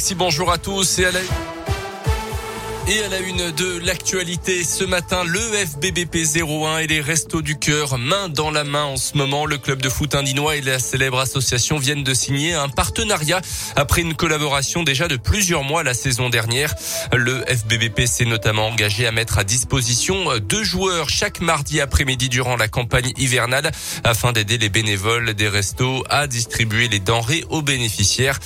Alexis, bonjour à tous et à la... Et à la une de l'actualité ce matin, le FBBP 01 et les Restos du Cœur, main dans la main en ce moment. Le club de foot indinois et la célèbre association viennent de signer un partenariat après une collaboration déjà de plusieurs mois la saison dernière. Le FBBP s'est notamment engagé à mettre à disposition deux joueurs chaque mardi après-midi durant la campagne hivernale afin d'aider les bénévoles des restos à distribuer les denrées aux bénéficiaires.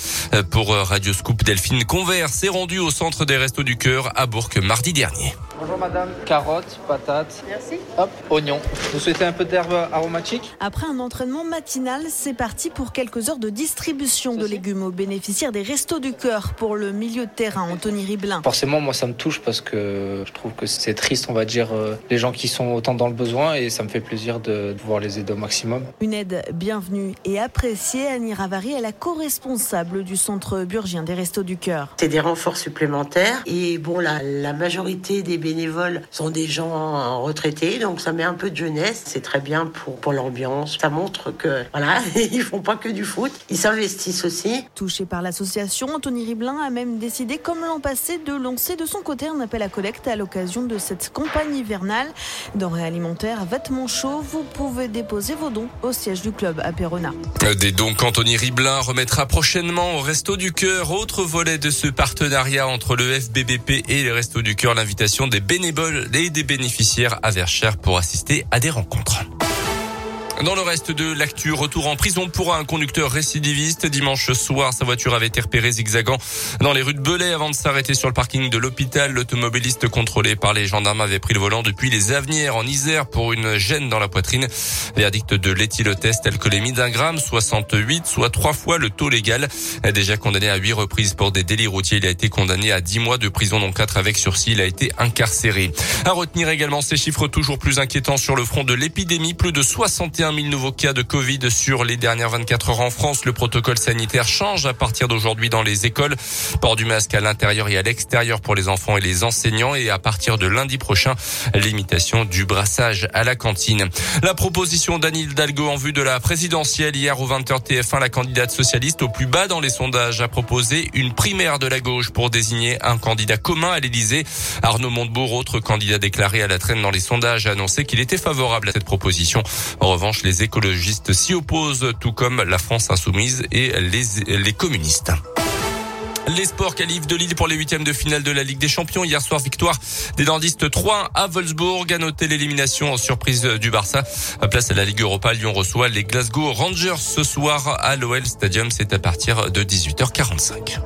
Pour Radio Scoop, Delphine Convert s'est rendue au centre des Restos du Cœur à que mardi dernier. Bonjour madame, carottes, patates. Merci. Hop, oignons. Vous souhaitez un peu d'herbe aromatique? Après un entraînement matinal, c'est parti pour quelques heures de distribution de légumes aux bénéficiaires des Restos du Cœur pour le milieu de terrain, Anthony Riblin. Forcément, moi ça me touche parce que je trouve que c'est triste, on va dire, euh, les gens qui sont autant dans le besoin et ça me fait plaisir de pouvoir les aider au maximum. Une aide bienvenue et appréciée, Annie Ravary est la co-responsable du centre burgien des Restos du Cœur. C'est des renforts supplémentaires et bon, la, la majorité des bénévoles sont des gens retraités, donc ça met un peu de jeunesse. C'est très bien pour, pour l'ambiance. Ça montre que, voilà, ils font pas que du foot, ils s'investissent aussi. Touché par l'association, Anthony Riblin a même décidé, comme l'an passé, de lancer de son côté un appel à collecte à l'occasion de cette campagne hivernale. Denrées alimentaires, vêtements chauds, vous pouvez déposer vos dons au siège du club à Perona. Des dons qu'Anthony Riblin remettra prochainement au Resto du Cœur. Autre volet de ce partenariat entre le FBBP et les Restos du Cœur, l'invitation des bénévoles et des bénéficiaires à Verchères pour assister à des rencontres. Dans le reste de l'actu, retour en prison pour un conducteur récidiviste. Dimanche soir, sa voiture avait été repérée zigzagant dans les rues de Belay avant de s'arrêter sur le parking de l'hôpital. L'automobiliste contrôlé par les gendarmes avait pris le volant depuis les Avenières en Isère pour une gêne dans la poitrine. Verdict de l'éthylotest alcoolémie d'un gramme, 68, soit trois fois le taux légal. Déjà condamné à huit reprises pour des délits routiers, il a été condamné à dix mois de prison, dont quatre avec sursis. Il a été incarcéré. À retenir également ces chiffres toujours plus inquiétants sur le front de l'épidémie. Plus de 61 000 nouveaux cas de Covid sur les dernières 24 heures en France. Le protocole sanitaire change à partir d'aujourd'hui dans les écoles. Port du masque à l'intérieur et à l'extérieur pour les enfants et les enseignants et à partir de lundi prochain, limitation du brassage à la cantine. La proposition d'Anne Hidalgo en vue de la présidentielle hier au 20h TF1, la candidate socialiste au plus bas dans les sondages a proposé une primaire de la gauche pour désigner un candidat commun à l'Elysée. Arnaud Montebourg, autre candidat déclaré à la traîne dans les sondages, a annoncé qu'il était favorable à cette proposition. En les écologistes s'y opposent, tout comme la France insoumise et les, communistes. Les sports qualifs de Lille pour les huitièmes de finale de la Ligue des Champions. Hier soir, victoire des Nordistes 3 à Wolfsburg. À noter l'élimination en surprise du Barça. Place à la Ligue Europa, Lyon reçoit les Glasgow Rangers ce soir à l'OL Stadium. C'est à partir de 18h45.